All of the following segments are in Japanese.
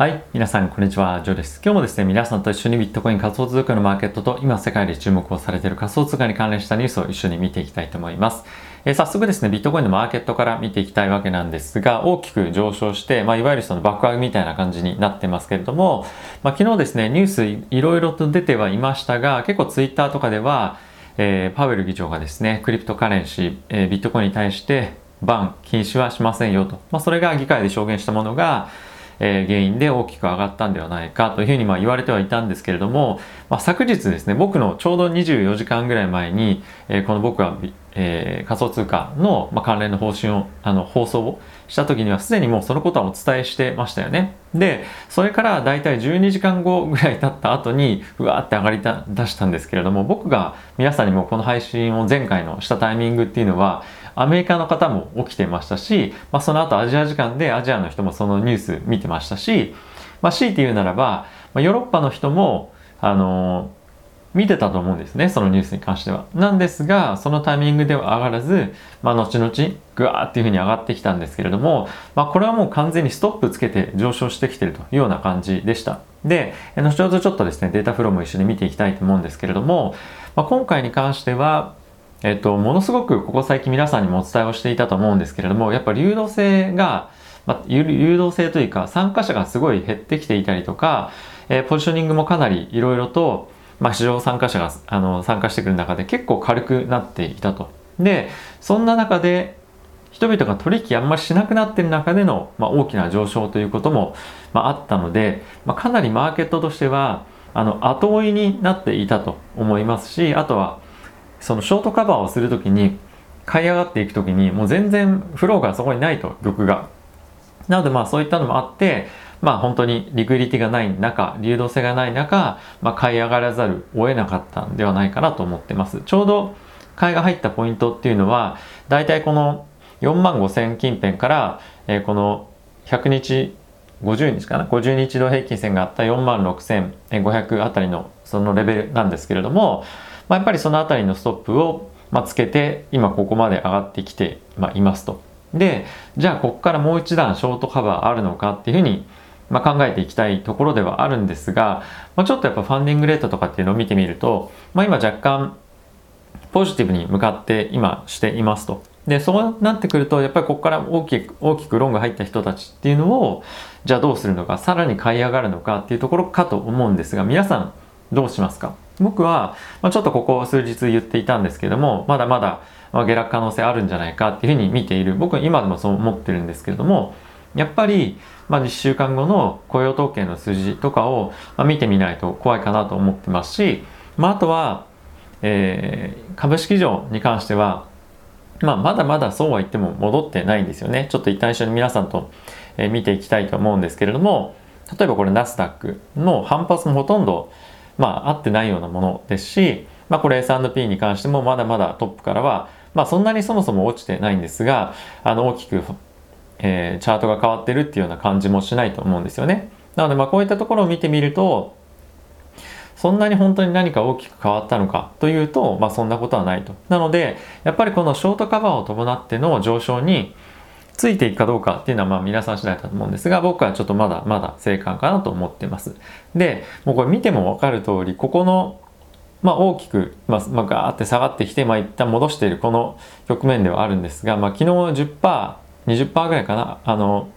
はい。皆さん、こんにちは。ジョーです。今日もですね、皆さんと一緒にビットコイン仮想通貨のマーケットと今世界で注目をされている仮想通貨に関連したニュースを一緒に見ていきたいと思います。えー、早速ですね、ビットコインのマーケットから見ていきたいわけなんですが、大きく上昇して、まあ、いわゆるその爆上げみたいな感じになってますけれども、まあ、昨日ですね、ニュースいろいろと出てはいましたが、結構ツイッターとかでは、えー、パウエル議長がですね、クリプトカレンシー、えー、ビットコインに対してバン、禁止はしませんよと。まあ、それが議会で証言したものが、え原因で大きく上がったんではないかというふうにま言われてはいたんですけれども、まあ、昨日ですね僕のちょうど24時間ぐらい前に、えこの僕は、えー、仮想通貨の、ま関連の方針をあの放送をした時にはすでにもうそのことはお伝えしてましたよね。でそれからだいたい12時間後ぐらい経った後にうわーって上がり出したんですけれども僕が皆さんにもこの配信を前回のしたタイミングっていうのはアメリカの方も起きてましたし、まあ、その後アジア時間でアジアの人もそのニュース見てましたし、まあ、強いて言うならば、まあ、ヨーロッパの人も、あのー、見てたと思うんですね、そのニュースに関しては。なんですが、そのタイミングでは上がらず、まあ、後々、ぐわーっていうふうに上がってきたんですけれども、まあ、これはもう完全にストップつけて上昇してきてるというような感じでした。で、後ほどちょっとですね、データフローも一緒に見ていきたいと思うんですけれども、まあ、今回に関しては、えっと、ものすごくここ最近皆さんにもお伝えをしていたと思うんですけれども、やっぱ流動性が、まあ、流動性というか参加者がすごい減ってきていたりとか、えー、ポジショニングもかなりいろいろと、まあ、市場参加者があの参加してくる中で結構軽くなっていたと。で、そんな中で人々が取引あんまりしなくなってる中での、まあ、大きな上昇ということも、まあ、あったので、まあ、かなりマーケットとしてはあの後追いになっていたと思いますしあとはそのショートカバーをするときに買い上がっていくときにもう全然フローがそこにないと玉が。なのでまあそういったのもあってまあ本当にリクリティがない中流動性がない中、まあ、買い上がらざるを得なかったんではないかなと思ってます。ちょうど買いが入ったポイントっていうのはだいたいこの4万5千近辺から、えー、この100日50日かな？50日同平均線があった4万6500あたりのそのレベルなんですけれどもまあ、やっぱりその辺りのストップを、まつけて今ここまで上がってきて、まいますと。でじゃあここからもう一段ショートカバーあるのかっていうふうに、ま考えていきたいところではあるんですが、まあ、ちょっとやっぱファンディングレートとかっていうのを見てみると、まあ、今若干ポジティブに向かって今していますと。でそうなってくるとやっぱりここから大きく大きくロング入った人たちっていうのをじゃあどうするのかさらに買い上がるのかっていうところかと思うんですが皆さんどうしますか？僕は、まあ、ちょっとここ数日言っていたんですけども、まだまだ下落可能性あるんじゃないかっていうふうに見ている。僕は今でもそう思ってるんですけれども、やっぱり、まあ、1週間後の雇用統計の数字とかを、ま見てみないと怖いかなと思ってますし、まあ、あとは、えー、株式上に関しては、まあ、まだまだそうは言っても戻ってないんですよね。ちょっと一旦一緒に皆さんと、え見ていきたいと思うんですけれども、例えばこれナスダックの反発もほとんどまあ、合ってないようなものですし、まあ、これ S&P に関してもまだまだトップからは、まあ、そんなにそもそも落ちてないんですが、あの、大きく、えー、チャートが変わってるっていうような感じもしないと思うんですよね。なので、まあ、こういったところを見てみると、そんなに本当に何か大きく変わったのかというと、まあ、そんなことはないと。なので、やっぱりこのショートカバーを伴っての上昇に、ついていくかどうかっていうのはまあ皆さん次第だと思うんですが、僕はちょっとまだまだ正解かなと思ってます。で、もうこれ見てもわかる通り、ここのまあ、大きく、まあ、まあ、ガーって下がってきて、まあ、一旦戻しているこの局面ではあるんですが、まあ、昨日10%、20%ぐらいかな、あの、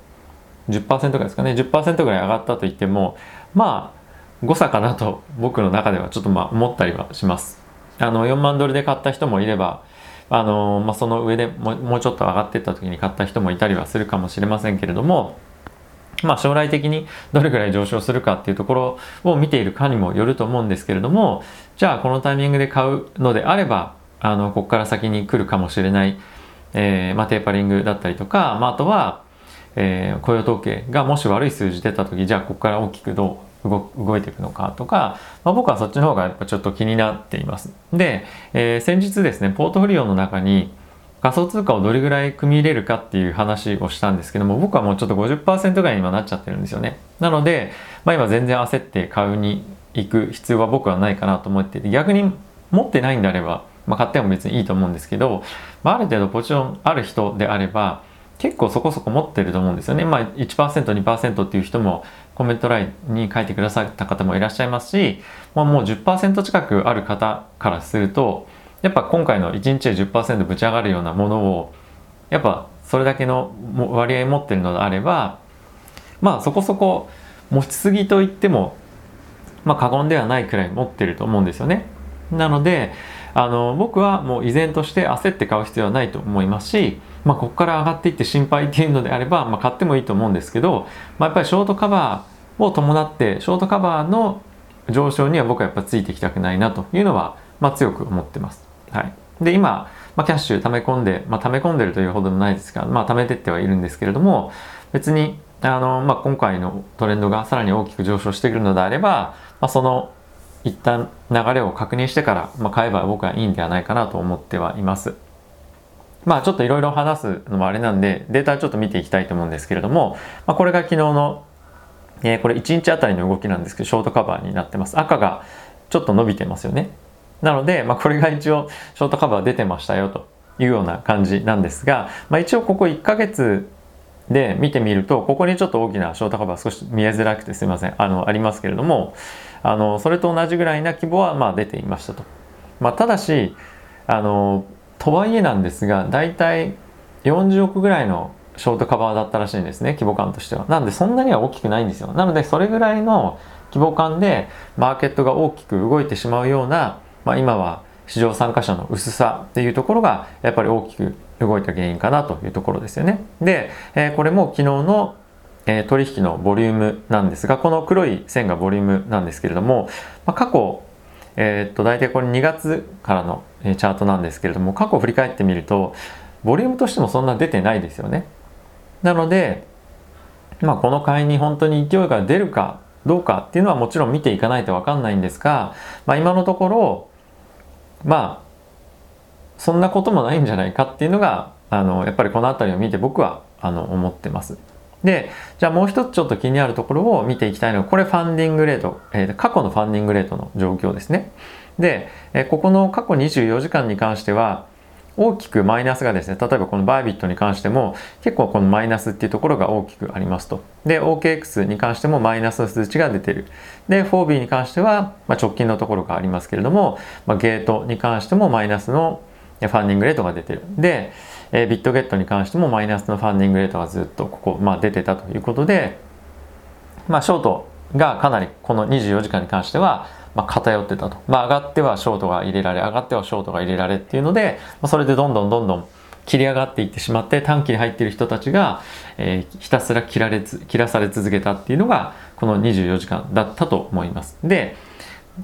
10%ぐらいですかね、10%ぐらい上がったと言っても、まあ、誤差かなと僕の中ではちょっとまあ思ったりはします。あの、4万ドルで買った人もいれば、あのまあ、その上でももうちょっと上がっていった時に買った人もいたりはするかもしれませんけれども、まあ、将来的にどれぐらい上昇するかっていうところを見ているかにもよると思うんですけれどもじゃあこのタイミングで買うのであればあのここから先に来るかもしれない、えーまあ、テーパリングだったりとか、まあ、あとは、えー、雇用統計がもし悪い数字出た時じゃあここから大きくどう動いていくのかとか、まあ、僕はそっちの方がやっぱちょっと気になっています。で、えー、先日ですね、ポートフリオの中に仮想通貨をどれぐらい組み入れるかっていう話をしたんですけども、僕はもうちょっと50%ぐらいに今なっちゃってるんですよね。なので、まあ、今全然焦って買うに行く必要は僕はないかなと思ってて、逆に持ってないんであれば、まあ、買っても別にいいと思うんですけど、まあ、ある程度ポジションある人であれば、結構そこそこ持ってると思うんですよね。まあ1%、2%っていう人もコメント欄に書いてくださった方もいらっしゃいますし、まあ、もう10%近くある方からすると、やっぱ今回の1日で10%ぶち上がるようなものを、やっぱそれだけの割合持ってるのであれば、まあそこそこ持ちすぎと言っても、まあ過言ではないくらい持ってると思うんですよね。なので、あの僕はもう依然として焦って買う必要はないと思いますし、まあ、ここから上がっていって心配っていうのであれば、まあ、買ってもいいと思うんですけど、まあ、やっぱりショートカバーを伴ってショートカバーの上昇には僕はやっぱついていきたくないなというのは、まあ、強く思ってます。はい、で今、まあ、キャッシュ溜め込んで、まあ、溜め込んでるというほどもないですが、まあ、溜めてってはいるんですけれども別にあの、まあ、今回のトレンドがさらに大きく上昇してくるのであれば、まあ、その一旦流れを確認してから、まあ、買えば僕はいいんではないかなと思ってはいます。まあちょっといろいろ話すのもあれなんでデータちょっと見ていきたいと思うんですけれども、まあ、これが昨日の、えー、これ1日あたりの動きなんですけどショートカバーになってます。赤がちょっと伸びてますよね。なので、まあ、これが一応ショートカバー出てましたよというような感じなんですが、まあ、一応ここ1ヶ月で見てみるとここにちょっと大きなショートカバー少し見えづらくてすいません。あのありますけれどもあのそれと同じぐらいな規模はまあ出ていましたと、まあ、ただしあのとはいえなんですが大体40億ぐらいのショートカバーだったらしいんですね規模感としては。なんでそんなには大きくないんですよ。なのでそれぐらいの規模感でマーケットが大きく動いてしまうような、まあ、今は市場参加者の薄さっていうところがやっぱり大きく動いた原因かなというところですよね。で、えー、これも昨日のえ、取引のボリュームなんですがこの黒い線がボリュームなんですけれども、まあ、過去、えー、っと大体これ2月からのチャートなんですけれども過去を振り返ってみるとボリュームとしてもそんな出てないですよね。なので、まあ、この買いに本当に勢いが出るかどうかっていうのはもちろん見ていかないと分かんないんですが、まあ、今のところまあそんなこともないんじゃないかっていうのがあのやっぱりこの辺りを見て僕はあの思ってます。で、じゃあもう一つちょっと気になるところを見ていきたいのは、これファンディングレート、えー、過去のファンディングレートの状況ですね。で、え、ここの過去24時間に関しては、大きくマイナスがですね、例えばこのバイビットに関しても結構このマイナスっていうところが大きくありますと。で、OKX に関してもマイナスの数値が出てる。で、4B に関しては、まあ、直近のところがありますけれども、まあ、ゲートに関してもマイナスのファンディングレートが出てる。で、え、ビットゲットに関してもマイナスのファンディングレートがずっとここ、まあ、出てたということで、まあ、ショートがかなりこの24時間に関しては、まあ、偏ってたと。まあ、上がってはショートが入れられ、上がってはショートが入れられっていうので、まあ、それでどんどんどんどん切り上がっていってしまって短期に入っている人たちが、えー、ひたすら切られつ切らされ続けたっていうのがこの24時間だったと思います。で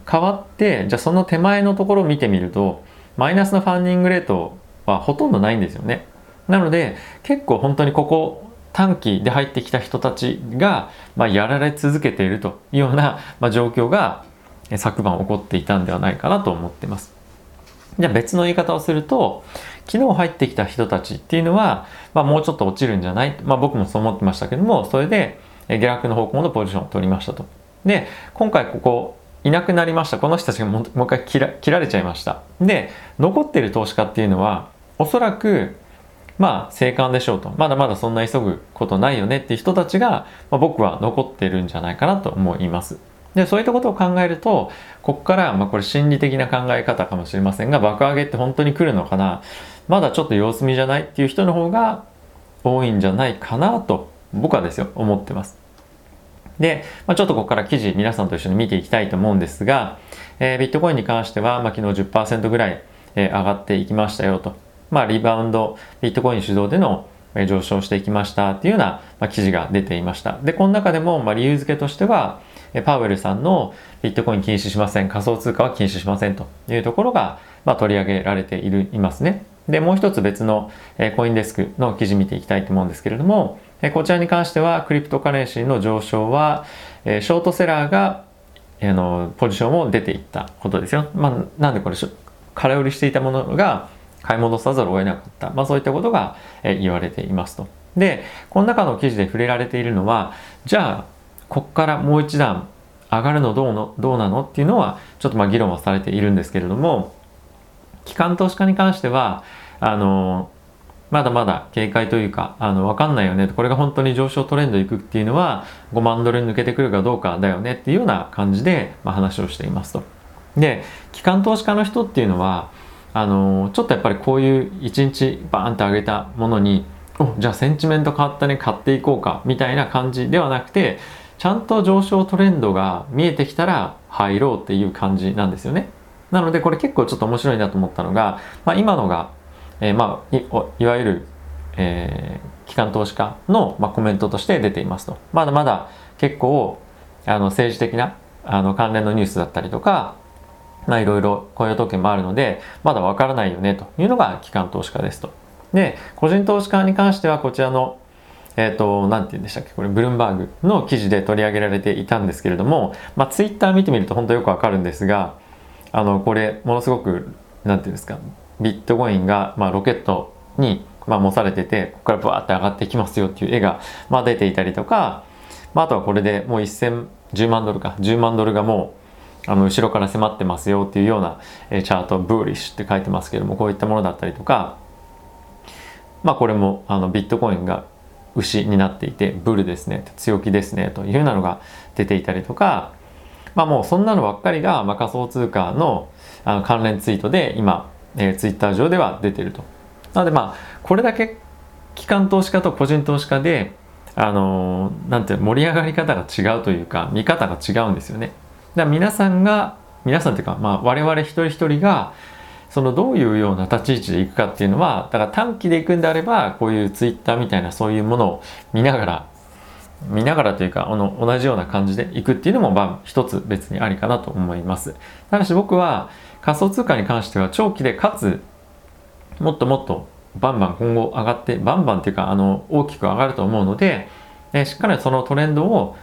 変わってじゃあその手前のところを見てみるとマイナスのファンディングレートはほとんどないんですよね。なので結構本当にここ短期で入ってきた人たちが、まあ、やられ続けているというような、まあ、状況が昨晩起こっていたんではないかなと思ってます。じゃあ別の言い方をすると昨日入ってきた人たちっていうのは、まあ、もうちょっと落ちるんじゃない、まあ、僕もそう思ってましたけどもそれで下落の方向のポジションを取りましたと。で今回ここいなくなりました。この人たちがもう一回切ら切られちゃいました。で残ってる投資家っていうのはおそらくまあ生還でしょうと。まだまだそんな急ぐことないよねっていう人たちが、まあ、僕は残ってるんじゃないかなと思います。でそういったことを考えるとここから、まあ、これ心理的な考え方かもしれませんが爆上げって本当に来るのかなまだちょっと様子見じゃないっていう人の方が多いんじゃないかなと僕はですよ思ってますで、まあ、ちょっとここから記事皆さんと一緒に見ていきたいと思うんですが、えー、ビットコインに関しては、まあ、昨日10%ぐらい、えー、上がっていきましたよと。まあ、リバウンド、ビットコイン主導での上昇していきましたっていうような、まあ、記事が出ていました。で、この中でも、まあ、理由付けとしては、パウエルさんのビットコイン禁止しません、仮想通貨は禁止しませんというところが、まあ、取り上げられているいますね。で、もう一つ別のコインデスクの記事見ていきたいと思うんですけれども、こちらに関してはクリプトカレンシーの上昇は、ショートセラーがあのポジションを出ていったことですよ。まあ、なんでこれ空売りしていたものが買い戻さざるを得なかった、まあ、そういったことが言われていますと。でこの中の記事で触れられているのはじゃあここからもう一段上がるのどうのどうなのっていうのはちょっとまあ議論はされているんですけれども機関投資家に関してはあのまだまだ警戒というか、あの、わかんないよね。これが本当に上昇トレンドいくっていうのは、5万ドルに抜けてくるかどうかだよねっていうような感じで、まあ、話をしていますと。で、機関投資家の人っていうのは、あの、ちょっとやっぱりこういう1日バーンと上げたものに、おじゃあセンチメント変わったね、買っていこうか、みたいな感じではなくて、ちゃんと上昇トレンドが見えてきたら入ろうっていう感じなんですよね。なのでこれ結構ちょっと面白いなと思ったのが、まあ、今のがえー、まあいいわゆる、えー、機関投資家の、まあ、コメントとして出ていますとまだまだ結構あの政治的なあの関連のニュースだったりとかまあいろいろ雇用統計もあるのでまだわからないよねというのが機関投資家ですと。で個人投資家に関してはこちらのえっ、ー、と、なんて言うんでしたっけ？これ、ブルームバーグの記事で取り上げられていたんですけれども、まあ、ツイッター見てみると本当よくわかるんですが、あの、これ、ものすごく、なんて言うんですか、ビットコインが、まあ、ロケットに、まあ、模されててここからバーって上がっていきますよっていう絵が、まあ、出ていたりとか、まあ、あとはこれでもう1010万ドルか。10万ドルがもうあの後ろから迫ってますよっていうような、えチャートブーリッシュって書いてますけどもこういったものだったりとかまあこれもあのビットコインが牛になっていてブルですね強気ですねというようなのが出ていたりとかまあもうそんなのばっかりが、まあ、仮想通貨のあの関連ツイートで今えー、ツイッター上では出てると。なのでまあこれだけ機関投資家と個人投資家であのー、なんて盛り上がり方が違うというか見方が違うんですよね。だから皆さんが皆さんというか、まあ、我々一人一人がそのどういうような立ち位置でいくかっていうのはだから短期でいくんであればこういうツイッターみたいなそういうものを見ながら見ながらというかあの同じような感じでいくっていうのもまあ一つ別にありかなと思います。ただし僕は仮想通貨に関しては長期でかつもっともっとバンバン今後上がってバンバンっていうかあの大きく上がると思うので、えしっかりそのトレンドを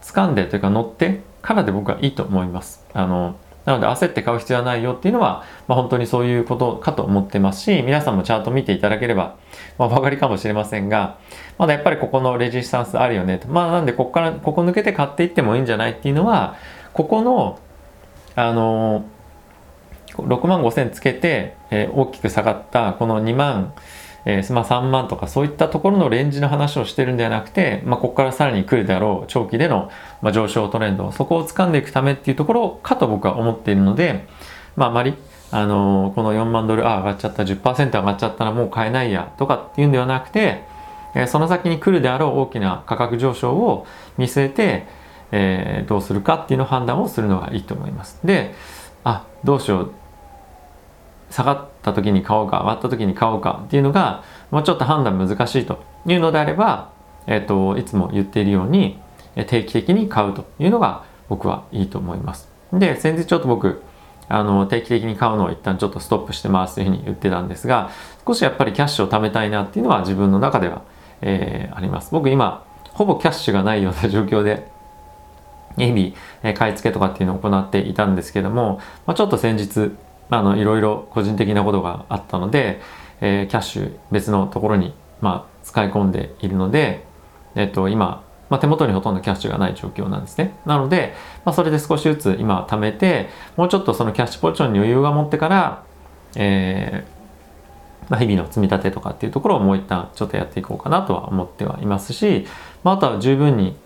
掴んでというか乗ってからで僕はいいと思います。あのなので焦って買う必要はないよっていうのは、まあ、本当にそういうことかと思ってますし、皆さんもチャート見ていただければ、まあ、お分かりかもしれませんが、まだやっぱりここのレジスタンスあるよねと。まあなんでここから、ここ抜けて買っていってもいいんじゃないっていうのは、ここの、あの6万5千つけて、えー、大きく下がったこの2万、えー、まあ、3万とかそういったところのレンジの話をしてるんではなくて、まあ、ここからさらに来るであろう長期での、まあ、上昇トレンドそこを掴んでいくためっていうところかと僕は思っているので、まあ、あまりあのー、この4万ドルあ上がっちゃった10%上がっちゃったらもう買えないやとかっていうんではなくて、えー、その先に来るであろう大きな価格上昇を見据えて、えー、どうするかっていうの判断をするのがいいと思います。であどうしよう下がった時に買おうか上がった時に買おうかっていうのがもうちょっと判断難しいというのであれば、えーと、いつも言っているように定期的に買うというのが僕はいいと思います。で先日ちょっと僕あの定期的に買うのを一旦ちょっとストップしてますというふうに言ってたんですが少しやっぱりキャッシュを貯めたいなっていうのは自分の中では、えー、あります。僕今ほぼキャッシュがないような状況で日々買い付けとかっていうのを行っていたんですけども、まあ、ちょっと先日あのいろいろ個人的なことがあったので、えー、キャッシュ別のところに、まあ、使い込んでいるので、えっと、今、まあ、手元にほとんどキャッシュがない状況なんですね。なので、まあ、それで少しずつ今貯めて、もうちょっとそのキャッシュポジションに余裕が持ってから、えーまあ、日々の積み立てとかっていうところをもう一旦ちょっとやっていこうかなとは思ってはいますし、まあ、あとは十分に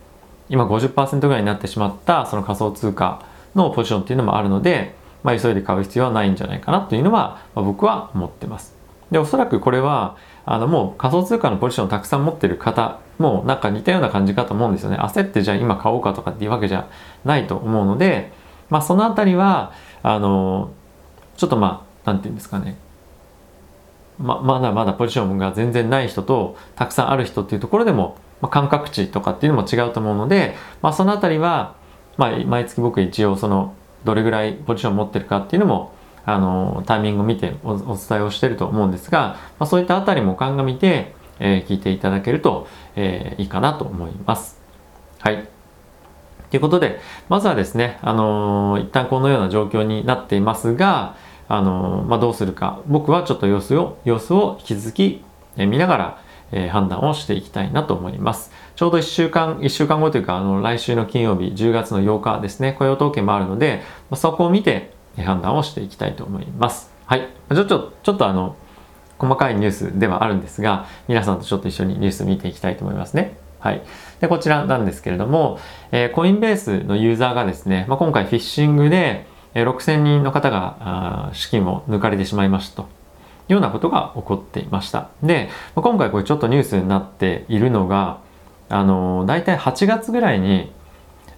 今50%ぐらいになってしまったその仮想通貨のポジションっていうのもあるので、まあ、急いで買う必要はないんじゃないかなというのは、まあ、僕は思ってます。で、おそらくこれは、あのもう仮想通貨のポジションをたくさん持ってる方もなんか似たような感じかと思うんですよね。焦ってじゃあ今買おうかとかっていうわけじゃないと思うので、まあそのあたりは、あの、ちょっとまあ、なんていうんですかね。ままだまだポジションが全然ない人とたくさんある人っていうところでも、まあ、感覚値とかっていうのも違うと思うので、まあ、そのあたりは、まあ、毎月僕一応そのどれぐらいポジションを持ってるかっていうのもあのタイミングを見てお伝えをしてると思うんですが、まあ、そういったあたりも鑑みて、えー、聞いていただけると、えー、いいかなと思います。はい。ということで、まずはですね、あのー、一旦このような状況になっていますが、あの、まあ、どうするか、僕はちょっと様子を、様子を引き続き、え、見ながら、え、判断をしていきたいなと思います。ちょうど1週間、1週間後というか、あの、来週の金曜日、10月の8日ですね、雇用統計もあるので、そこを見て判断をしていきたいと思います。はい。ちょっと、ちょっとあの、細かいニュースではあるんですが皆さんとちょっと一緒にニュース見ていきたいと思いますね。はい、でこちらなんですけれども、えー、コインベースのユーザーがですね、まあ、今回フィッシングで、えー、6000人の方が資金を抜かれてしまいましたというようなことが起こっていました。で、ま、今回これちょっとニュースになっているのがあの、大体8月ぐらいに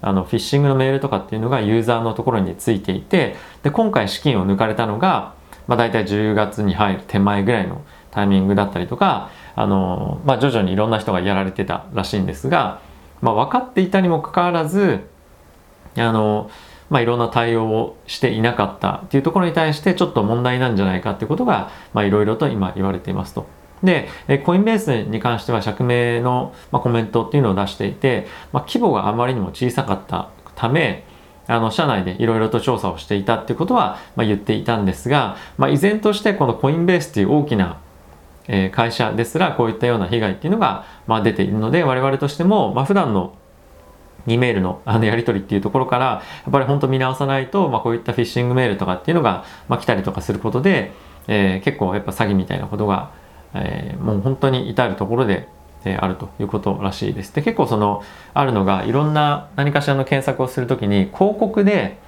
あのフィッシングのメールとかっていうのがユーザーのところについていてで今回資金を抜かれたのが、まあ、大体10月に入る手前ぐらいのタイミングだったりとかあの、まあ、徐々にいろんな人がやられてたらしいんですが、まあ、分かっていたにもかかわらずあの、まあ、いろんな対応をしていなかったっていうところに対してちょっと問題なんじゃないかっていうことがまあいろいろと今言われていますと。で、コインベースに関しては釈明の、まコメントっていうのを出していて、まあ、規模があまりにも小さかったため、あの社内でいろいろと調査をしていたっていうことは、まあ、言っていたんですが、まあ、依然としてこのコインベースっていう大きなえ会社ですらこういったような被害っていうのが、まあ、出ているので我々としても、まあ、普段の E メールのあのやり取りっていうところからやっぱり本当見直さないと、まあ、こういったフィッシングメールとかっていうのが、まあ、来たりとかすることで、えー、結構やっぱ詐欺みたいなことが、えー、もう本当に至るところで、えー、あるということらしいです。で結構そのあるのがいろんな何かしらの検索をするときに広告で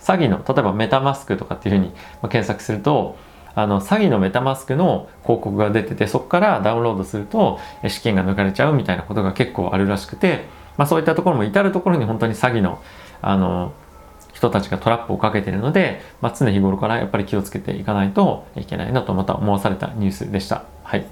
詐欺の例えばメタマスクとかっていうふうに検索するとあの詐欺のメタマスクの広告が出ててそこからダウンロードすると資金が抜かれちゃうみたいなことが結構あるらしくて、まあ、そういったところも至る所に本当に詐欺のあの人たちがトラップをかけているので、まあ、常日頃からやっぱり気をつけていかないといけないなとまた思わされたニュースでした。はい、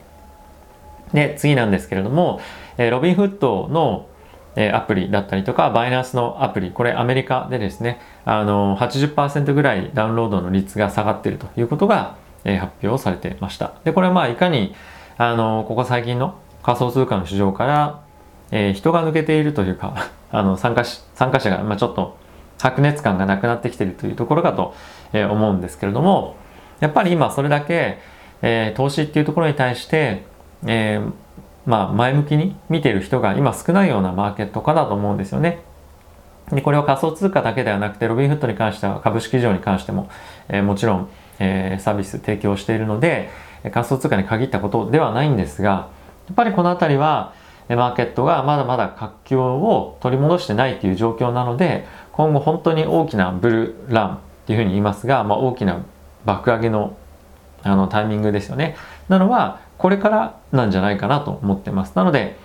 で次なんですけれども、えロビンフットのえアプリだったりとか、バイナンスのアプリ、これアメリカでですね、あの80%ぐらいダウンロードの率が下がっているということがえ発表されてました。で、これはまあいかに、あの、ここ最近の仮想通貨の市場から、えー、人が抜けているというか、あの、参加し、参加者が、まあ、ちょっと白熱感がなくなってきているというところかと、え、思うんですけれども、やっぱり今それだけ、えー、投資っていうところに対して、えー、まあ前向きに見ている人が今少ないようなマーケットかだと思うんですよね。でこれは仮想通貨だけではなくてロビンフットに関しては株式市場に関しても、えー、もちろんえ、サービス提供しているので仮想通貨に限ったことではないんですがやっぱりこの辺りはマーケットがまだまだ活況を取り戻してないという状況なので今後本当に大きなブルーランっていうふうに言いますが、まあ、大きな爆上げのあのタイミングですよね。なのはこれからなんじゃないかなと思ってます。なので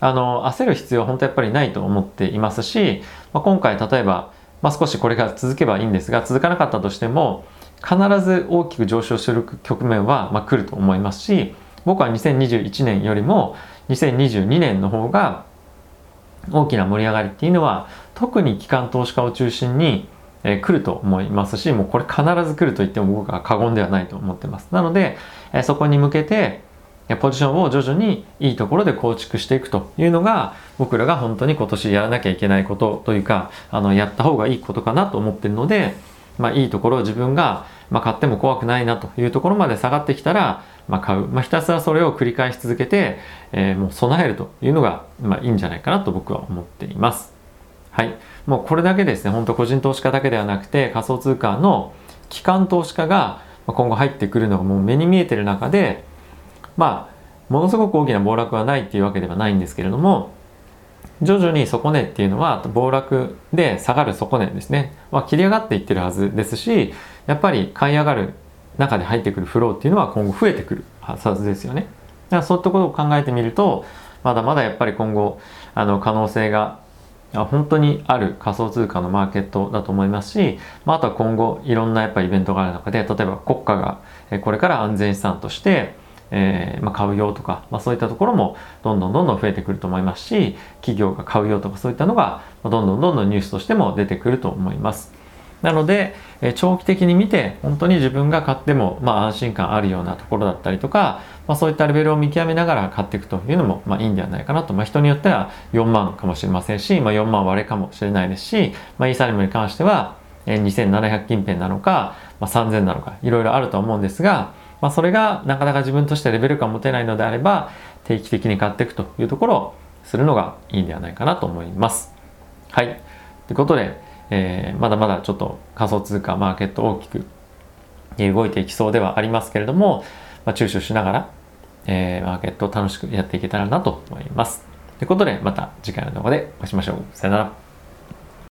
あの焦る必要は本当やっぱりないと思っていますし、まあ、今回例えば、まあ、少しこれが続けばいいんですが続かなかったとしても必ず大きく上昇する局面は、まあ、来ると思いますし僕は2021年よりも2022年の方が大きな盛り上がりっていうのは特に機関投資家を中心に、えー、来ると思いますしもうこれ必ず来ると言っても僕は過言ではないと思ってますなので、えー、そこに向けてポジションを徐々にいいところで構築していくというのが僕らが本当に今年やらなきゃいけないことというかあのやった方がいいことかなと思ってるのでまあ、いいところを自分が、まあ、買っても怖くないなというところまで下がってきたら、まあ、買う、まあ、ひたすらそれを繰り返し続けて、えー、もう備えるというのが、まあ、いいんじゃないかなと僕は思っています。はい。もうこれだけですね、本当個人投資家だけではなくて仮想通貨の機関投資家が今後入ってくるのがもう目に見えてる中で、まあ、ものすごく大きな暴落はないっていうわけではないんですけれども、徐々に底値っていうのは暴落で下がる底値ですね、まあ、切り上がっていってるはずですしやっぱり買い上がる中で入ってくるフローっていうのは今後増えてくるはずですよね。だからそういったことを考えてみるとまだまだやっぱり今後あの可能性が本当にある仮想通貨のマーケットだと思いますし、まあ、あとは今後いろんなやっぱイベントがある中で例えば国家がこれから安全資産としてえー、まあ、買うよとか、まあ、そういったところもどんどんどんどん増えてくると思いますし企業が買うよとかそういったのがどんどんどんどんニュースとしても出てくると思います。なので、え長期的に見て本当に自分が買っても、まあ、安心感あるようなところだったりとか、まあ、そういったレベルを見極めながら買っていくというのも、まあ、いいんではないかなと、まあ、人によっては4万かもしれませんし、まあ、4万割れかもしれないですし、まあ、イーサリムに関しては2700近辺なのか、まあ、3000なのかいろいろあると思うんですが、まあ、それがなかなか自分としてレベル感持てないのであれば定期的に買っていくというところをするのがいいんではないかなと思います。はい。ということで、えー、まだまだちょっと仮想通貨マーケット大きく動いていきそうではありますけれども、まあ、注視しながら、えー、マーケットを楽しくやっていけたらなと思います。ということで、また次回の動画でお会いしましょう。さよなら。